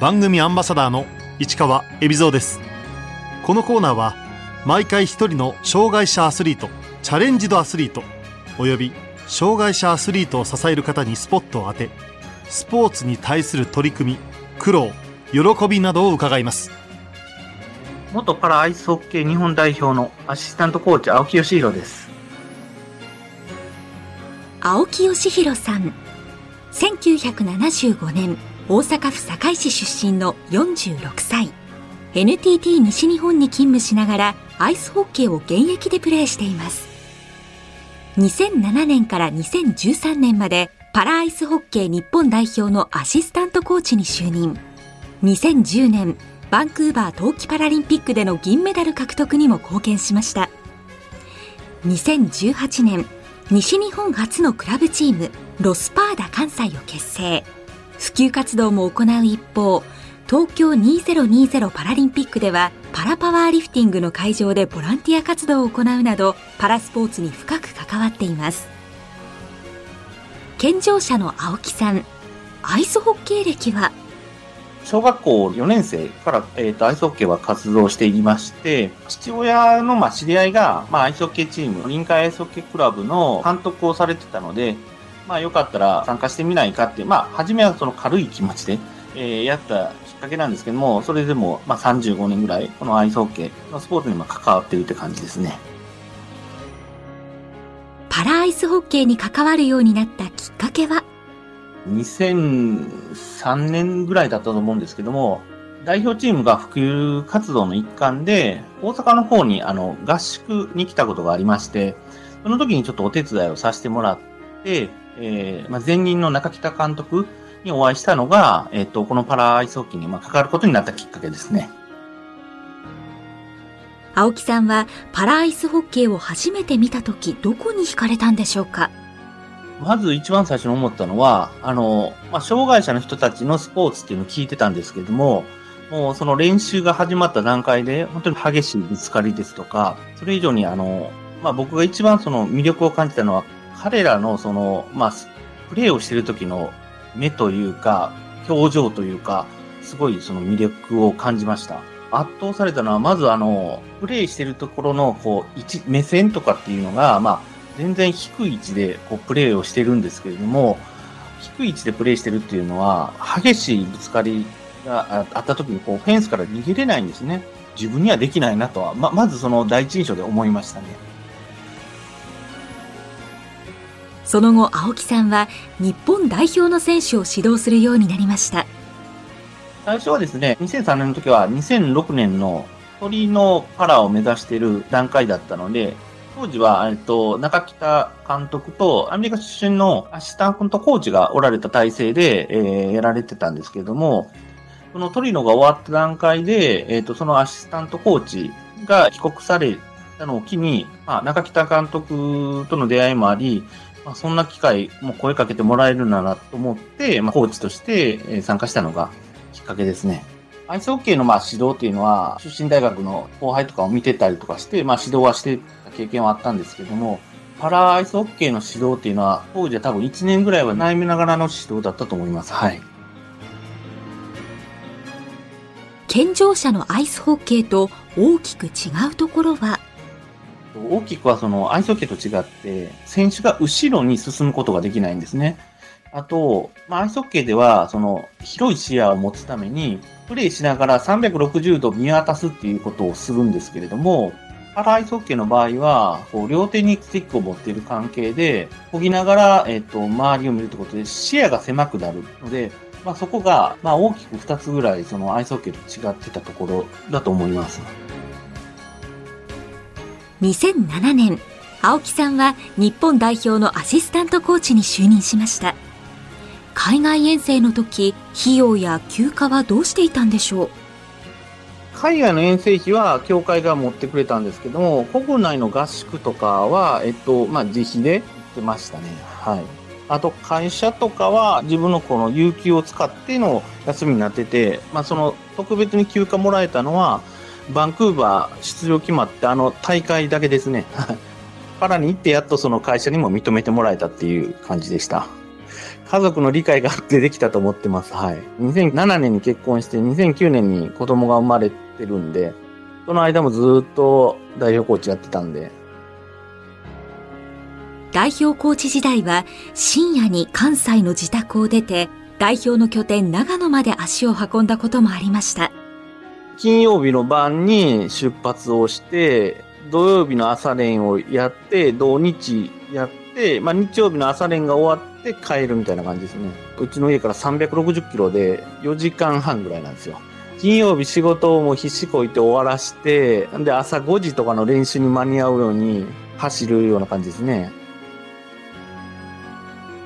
番組アンバサダーの市川恵比蔵です。このコーナーは毎回一人の障害者アスリートチャレンジドアスリートおよび障害者アスリートを支える方にスポットを当てスポーツに対する取り組み苦労喜びなどを伺います。元パラアイスホッケー日本代表のアシスタントコーチ青木義弘です。青木義弘さん1975年大阪府堺市出身の46歳。NTT 西日本に勤務しながらアイスホッケーを現役でプレーしています。2007年から2013年までパラアイスホッケー日本代表のアシスタントコーチに就任。2010年バンクーバー冬季パラリンピックでの銀メダル獲得にも貢献しました。2018年西日本初のクラブチームロスパーダ関西を結成。普及活動も行う一方東京2020パラリンピックではパラパワーリフティングの会場でボランティア活動を行うなどパラスポーツに深く関わっています。健常者の青木さんアイスホッケー歴は？小学校4年生から、えーと、アイスホッケーは活動していまして、父親の、まあ、知り合いが、まあ、アイスホッケーチーム、臨海アイスホッケークラブの監督をされてたので、まあ、よかったら参加してみないかって、まあ、初めはその軽い気持ちで、えー、やったきっかけなんですけども、それでも、まあ、35年ぐらい、このアイスホッケーのスポーツにも関わっているって感じですね。パラアイスホッケーに関わるようになったきっかけは？2003年ぐらいだったと思うんですけども、代表チームが普及活動の一環で、大阪の方にあの合宿に来たことがありまして、その時にちょっとお手伝いをさせてもらって、えー、まあ、前任の中北監督にお会いしたのが、えっ、ー、と、このパラアイスホッケーにまあ関わることになったきっかけですね。青木さんはパラアイスホッケーを初めて見た時、どこに惹かれたんでしょうか？まず一番最初に思ったのは、あの、まあ、障害者の人たちのスポーツっていうのを聞いてたんですけども、もうその練習が始まった段階で、本当に激しいぶつかりですとか、それ以上にあの、まあ、僕が一番その魅力を感じたのは、彼らのその、まあ、プレーをしてる時の目というか、表情というか、すごいその魅力を感じました。圧倒されたのは、まずあの、プレイしてるところの、こう、目線とかっていうのが、まあ、全然低い位置でこうプレーをしてるんですけれども、低い位置でプレーしてるっていうのは、激しいぶつかりがあった時にこうフェンスから逃げれないんですね。自分にはできないなとは、ま、まずその第一印象で思いましたね。その後、青木さんは日本代表の選手を指導するようになりました。最初はですね、2003年の時は2006年の鳥のパラを目指している段階だったので、当時は、えっと、中北監督とアメリカ出身のアシスタントコーチがおられた体制で、えー、やられてたんですけれども、そのトリノが終わった段階で、えっ、と、そのアシスタントコーチが帰国されたのを機に、まあ、中北監督との出会いもあり、まあ、そんな機会もう声かけてもらえるならと思って、まあ、コーチとして参加したのがきっかけですね。アイスホッケーのまあ指導っていうのは、出身大学の後輩とかを見てたりとかして、まあ指導はしてた経験はあったんですけども、パラアイスホッケーの指導っていうのは、当時は多分1年ぐらいは悩みながらの指導だったと思います。はい。健常者のアイスホッケーと大きく違うところは？大きくはそのアイスホッケーと違って、選手が後ろに進むことができないんですね。あと、まあ、アイスホッケーでは、その、広い視野を持つために、プレイしながら360度見渡すっていうことをするんですけれども、パラアイスホッケーの場合は、こう両手にスティックを持っている関係で、漕ぎながら、えっ、と、周りを見るということで、視野が狭くなるので、まあ、そこが、まあ、大きく2つぐらい、そのアイスホッケーと違ってたところだと思います。2007年、青木さんは日本代表のアシスタントコーチに就任しました。海外遠征の時、費用や休暇はどうしていたんでしょう？海外の遠征費は協会が持ってくれたんですけども、国内の合宿とかは、えっと、まあ、自費で行ってましたね。はい。あと、会社とかは自分のこの有給を使っての休みになってて、まあ、その特別に休暇もらえたのは、バンクーバー出場決まってあの大会だけですね。パラに行ってやっとその会社にも認めてもらえたっていう感じでした。家族の理解があってできたと思ってます。はい。2007年に結婚して、2009年に子供が生まれてるんで、その間もずっと代表コーチやってたんで。代表コーチ時代は深夜に関西の自宅を出て、代表の拠点長野まで足を運んだこともありました。金曜日の晩に出発をして、土曜日の朝練をやって、土日やって、まあ日曜日の朝練が終わって帰るみたいな感じですね。うちの家から360キロで4時間半ぐらいなんですよ。金曜日仕事をもう必死こいて終わらして、で朝5時とかの練習に間に合うように走るような感じですね。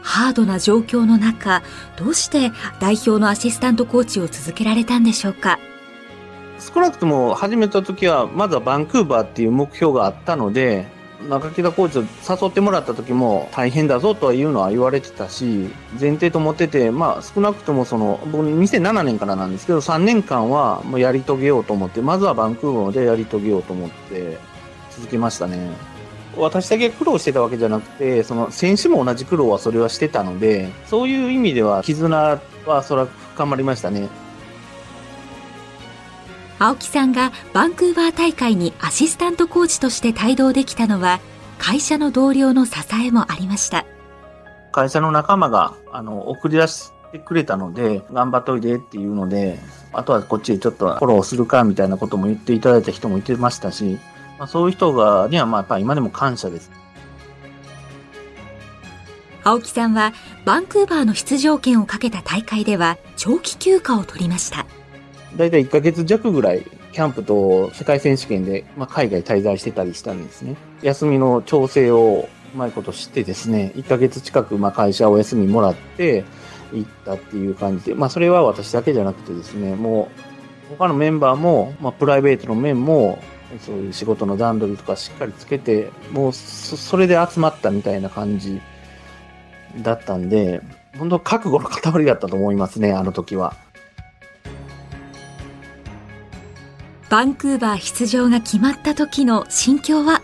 ハードな状況の中、どうして代表のアシスタントコーチを続けられたんでしょうか？少なくとも始めた時は、まずはバンクーバーっていう目標があったので、中北コーチを誘ってもらった時も大変だぞというのは言われてたし、前提と思ってて、まあ少なくともその、僕2007年からなんですけど、3年間はもうやり遂げようと思って、まずはバンクーバーでやり遂げようと思って続けましたね。私だけ苦労してたわけじゃなくて、その選手も同じ苦労はそれはしてたので、そういう意味では絆はそれは深まりましたね。青木さんがバンクーバー大会にアシスタントコーチとして帯同できたのは、会社の同僚の支えもありました。会社の仲間が、あの、送り出してくれたので、頑張っといてっていうので、あとはこっちでちょっとフォローするかみたいなことも言っていただいた人もいてましたし、まあ、そういう人が、には、まあ、やっぱり今でも感謝です。青木さんはバンクーバーの出場権をかけた大会では長期休暇を取りました。だいたい1ヶ月弱ぐらい、キャンプと世界選手権で、まあ、海外滞在してたりしたんですね。休みの調整をうまいことしてですね、1ヶ月近く、まあ、会社お休みもらって行ったっていう感じで、まあ、それは私だけじゃなくてですね、もう、他のメンバーも、まあ、プライベートの面も、そういう仕事の段取りとかしっかりつけて、もうそ、それで集まったみたいな感じだったんで、本当覚悟の塊だったと思いますね、あの時は。バンクーバー出場が決まった時の心境は？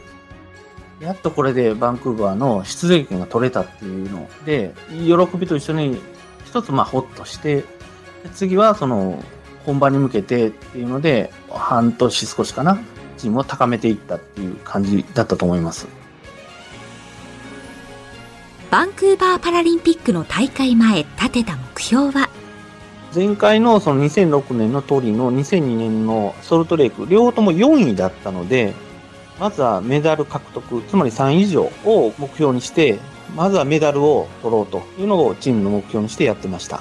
やっとこれでバンクーバーの出場権が取れたっていうので、喜びと一緒に一つまあホッとして、で次はその本番に向けてっていうので、半年少しかな、チームを高めていったっていう感じだったと思います。バンクーバーパラリンピックの大会前立てた目標は？前回のその2006年のトリノ、2002年のソルトレイク、両方とも4位だったので、まずはメダル獲得、つまり3位以上を目標にして、まずはメダルを取ろうというのをチームの目標にしてやってました。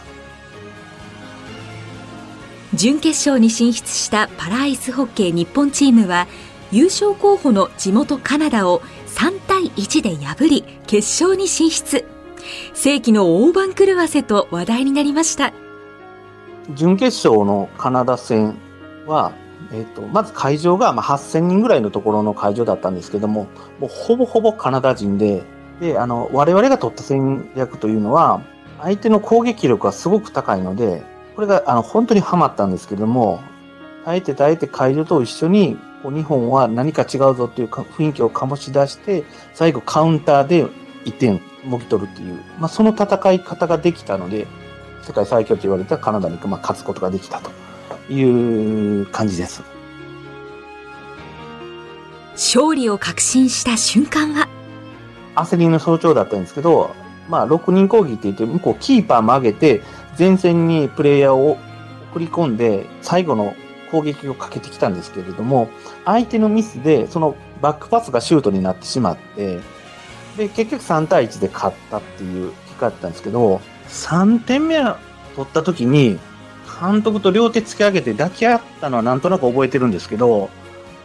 準決勝に進出したパラアイスホッケー日本チームは優勝候補の地元カナダを3対1で破り決勝に進出世紀の大番狂わせと話題になりました準決勝のカナダ戦は、えっ、と、まず会場がまあ8000人ぐらいのところの会場だったんですけども、もうほぼほぼカナダ人で、で、あの、我々が取った戦略というのは、相手の攻撃力がすごく高いので、これがあの本当にハマったんですけども、耐えて耐えて会場と一緒に、こう日本は何か違うぞっていうか雰囲気を醸し出して、最後カウンターで1点もぎ取るっていう、まあ、その戦い方ができたので、世界最強と言われたカナダに、まあ、勝つことができたという感じです。勝利を確信した瞬間は？焦りの象徴だったんですけど、まあ、6人攻撃って言って、向こうキーパーも上げて、前線にプレイヤーを送り込んで、最後の攻撃をかけてきたんですけれども、相手のミスで、そのバックパスがシュートになってしまって、で、結局3対1で勝ったっていう結果だったんですけど、3点目取った時に、監督と両手突き上げて抱き合ったのはなんとなく覚えてるんですけど、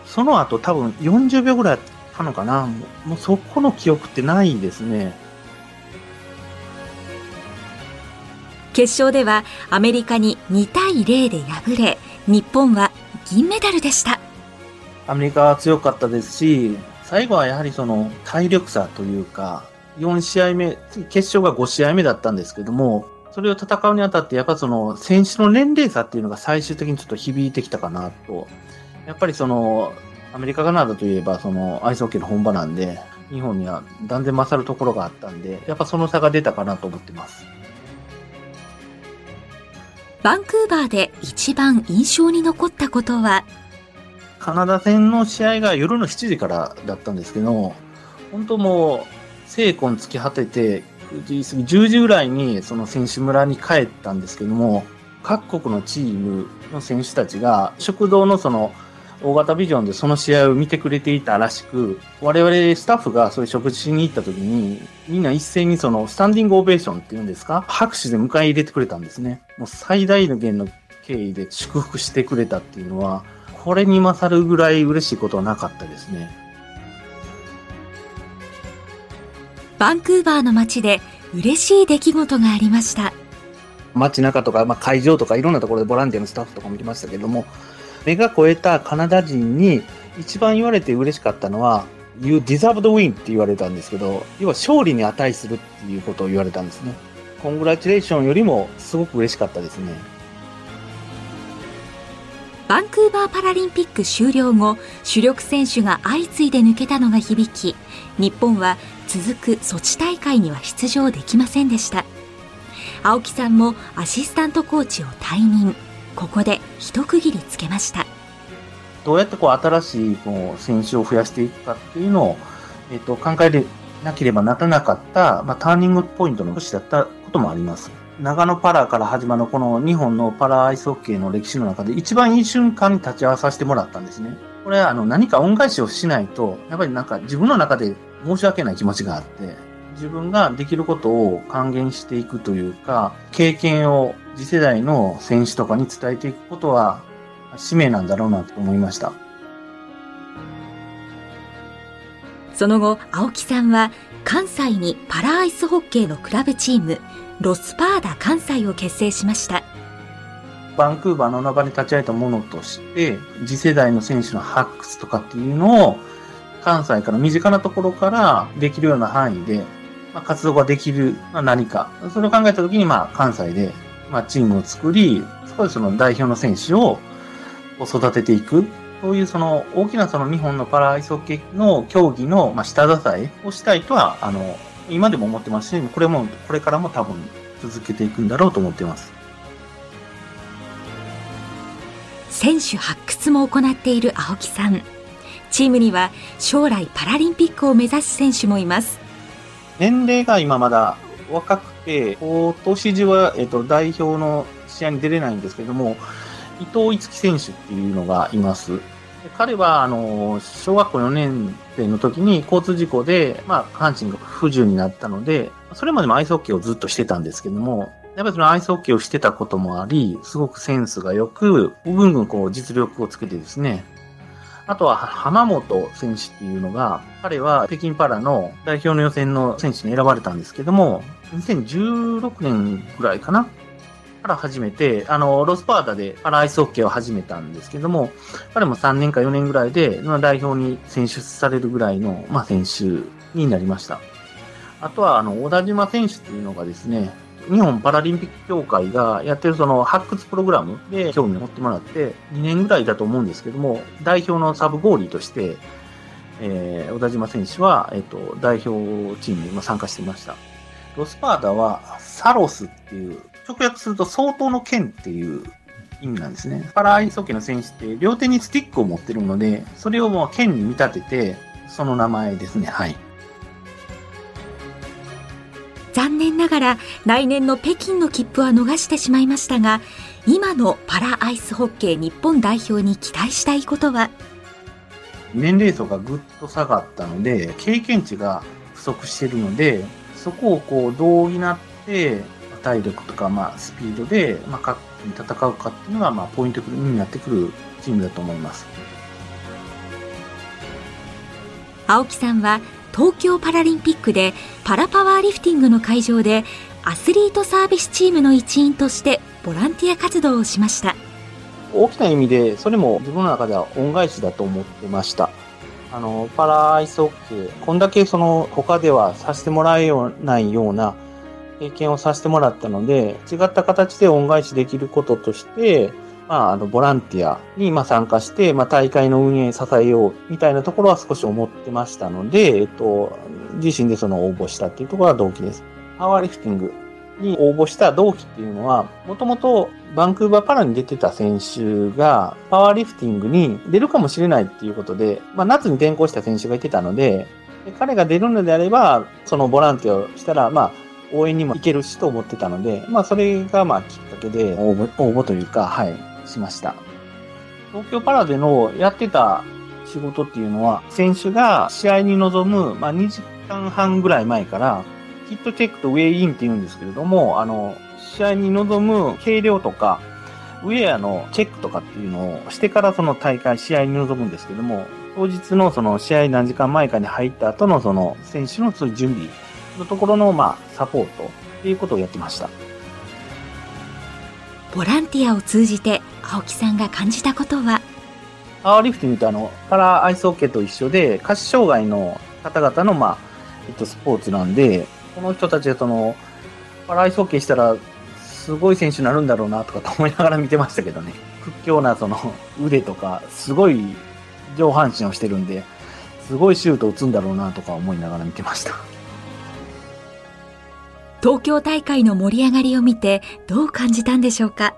その後多分40秒ぐらいたのかなもうもうそこの記憶ってないですね。決勝ではアメリカに2対0で敗れ日本は銀メダルでしたアメリカは強かったですし、最後はやはりその体力差というか、4試合目、次決勝が5試合目だったんですけども、それを戦うにあたって、やっぱその選手の年齢差っていうのが最終的にちょっと響いてきたかなと。やっぱりその、アメリカ、カナダといえばそのアイスホッケーの本場なんで、日本には断然勝るところがあったんで、やっぱその差が出たかなと思ってます。バンクーバーで一番印象に残ったことは？カナダ戦の試合が夜の7時からだったんですけど、本当もう、精魂突き果てて、10時ぐらいにその選手村に帰ったんですけども、各国のチームの選手たちが、食堂のその、大型ビジョンでその試合を見てくれていたらしく、我々スタッフがそういう食事しに行った時に、みんな一斉にそのスタンディングオベーションっていうんですか、拍手で迎え入れてくれたんですね。もう最大限の敬意で祝福してくれたっていうのは、これに勝るぐらい嬉しいことはなかったですね。バンクーバーの街で嬉しい出来事がありました。街中とか、まあ、会場とかいろんなところでボランティアのスタッフとかもいましたけども、目が超えたカナダ人に一番言われて嬉しかったのは、You deserve the win って言われたんですけど、要は勝利に値するっていうことを言われたんですね。コングラチュレーションよりもすごく嬉しかったですね。バンクーバーパラリンピック終了後、主力選手が相次いで抜けたのが響き、日本は続くソチ大会には出場できませんでした。青木さんもアシスタントコーチを退任。ここで一区切りつけました。どうやってこう新しいこう選手を増やしていくかっていうのを、えっ、と、考えなければならなかった、まあ、ターニングポイントの年だったこともあります。長野パラから始まるこの日本のパラアイスホッケーの歴史の中で一番いい瞬間に立ち会わさせてもらったんですね。これあの何か恩返しをしないと、やっぱりなんか自分の中で申し訳ない気持ちがあって、自分ができることを還元していくというか、経験を次世代の選手とかに伝えていくことは使命なんだろうなと思いました。その後、青木さんは関西にパラアイスホッケーのクラブチーム、ロスパーダ関西を結成しました。バンクーバーの中に立ち上げたものとして、次世代の選手の発掘とかっていうのを、関西から身近なところからできるような範囲で、まあ、活動ができる何か。それを考えたときに、まあ、関西で、まあ、チームを作り、そこでその代表の選手を育てていく。そういうその大きなその日本のパラアイスホッケーの競技のまあ下支えをしたいとは、あの、今でも思ってますし、これも、これからも多分続けていくんだろうと思っています。選手発掘も行っている青木さん。チームには将来パラリンピックを目指す選手もいます。年齢が今まだ若くて、今年中は、えっと、代表の試合に出れないんですけども、伊藤逸樹選手っていうのがいます。彼は、あの、小学校4年生の時に交通事故で、まあ、阪神が不自由になったので、それまでもアイスホッケーをずっとしてたんですけども、やっぱりそのアイスホッケーをしてたこともあり、すごくセンスが良く、ぐんぐんこう実力をつけてですね、あとは浜本選手っていうのが、彼は北京パラの代表の予選の選手に選ばれたんですけども、2016年ぐらいかなから始めて、あの、ロスパーダでパラアイスホッケーを始めたんですけども、彼も3年か4年ぐらいで、まあ代表に選出されるぐらいの、まあ、選手になりました。あとは、あの、小田島選手っていうのがですね、日本パラリンピック協会がやってるその発掘プログラムで興味を持ってもらって、2年ぐらいだと思うんですけども、代表のサブゴーリーとして、えー、小田島選手は、えっ、と、代表チームに参加していました。ロスパーダは、サロスっていう、直訳すると相当の剣っていう意味なんですね。パラアイスホッケーの選手って両手にスティックを持ってるので、それをもう剣に見立てて、その名前ですね。はい。残念ながら来年の北京の切符は逃してしまいましたが、今のパラアイスホッケー日本代表に期待したいことは？年齢層がぐっと下がったので、経験値が不足しているので、そこをこう、どう補って、体力とか、まあ、スピードで、まあ、各国に戦うかっていうのが、まあ、ポイントになってくるチームだと思います。青木さんは東京パラリンピックでパラパワーリフティングの会場でアスリートサービスチームの一員としてボランティア活動をしました。大きな意味で、それも自分の中では恩返しだと思ってました。あの、パラアイスホッケー、こんだけその他ではさせてもらえないような経験をさせてもらったので、違った形で恩返しできることとして、まあ、あの、ボランティアに、まあ、参加して、まあ、大会の運営支えよう、みたいなところは少し思ってましたので、えっと、自身でその応募したっていうところは動機です。パワーリフティングに応募した動機っていうのは、もともとバンクーバーパラに出てた選手が、パワーリフティングに出るかもしれないっていうことで、まあ、夏に転校した選手がいてたので、で彼が出るのであれば、そのボランティアをしたら、まあ、応援にも行けるしと思ってたので、まあ、それがまあきっかけで応募、応募というか、はい、しました。東京パラでのやってた仕事っていうのは、選手が試合に臨む、まあ、2時間半ぐらい前から、ヒットチェックとウェイインって言うんですけれども、あの、試合に臨む計量とか、ウェアのチェックとかっていうのをしてからその大会、試合に臨むんですけども、当日のその試合何時間前かに入った後のその選手の準備のところのまあサポートっていうことをやってました。ボランティアを通じて青木さんが感じたことは？パワーリフティングってあの、パラアイスホッケーと一緒で、下肢障害の方々の、まあ、えっと、スポーツなんで、この人たちがその、パラアイスホッケーしたら、すごい選手になるんだろうな、とかと思いながら見てましたけどね。屈強なその腕とか、すごい上半身をしてるんで、すごいシュート打つんだろうな、とか思いながら見てました。東京大会の盛り上がりを見てどう感じたんでしょうか？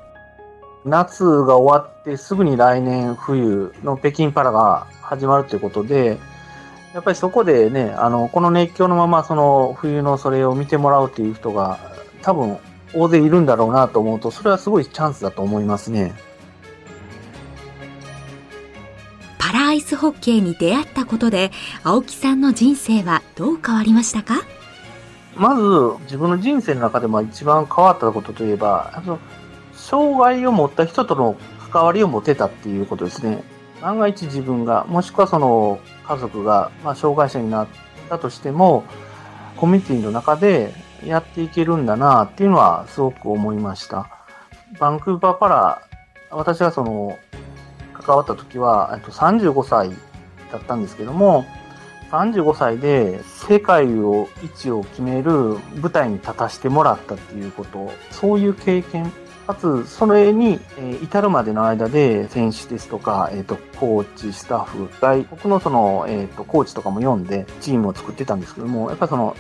夏が終わってすぐに来年冬の北京パラが始まるということで、やっぱりそこでね、あの、この熱狂のままその冬のそれを見てもらうっていう人が多分大勢いるんだろうなと思うと、それはすごいチャンスだと思いますね。パラアイスホッケーに出会ったことで、青木さんの人生はどう変わりましたか？まず、自分の人生の中でも一番変わったことといえば、あの障害を持った人との関わりを持てたっていうことですね。万が一自分が、もしくはその家族が、まあ、障害者になったとしても、コミュニティの中でやっていけるんだなっていうのはすごく思いました。バンクーバーパラ、私がその関わった時は、35歳だったんですけども、35歳で世界を一を決める舞台に立たせてもらったっていうこと、そういう経験、かつ、それに、至るまでの間で選手ですとか、えっ、ー、と、コーチ、スタッフ、外国のその、えっ、ー、と、コーチとかも読んでチームを作ってたんですけども、やっぱその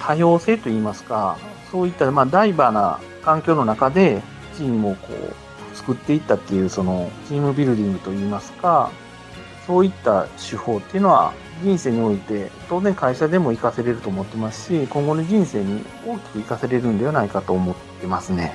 多様性といいますか、そういった、まあ、ダイバーな環境の中でチームをこう、作っていったっていう、その、チームビルディングといいますか、そういった手法っていうのは、人生において、当然会社でも活かせれると思ってますし、今後の人生に大きく活かせれるんではないかと思ってますね。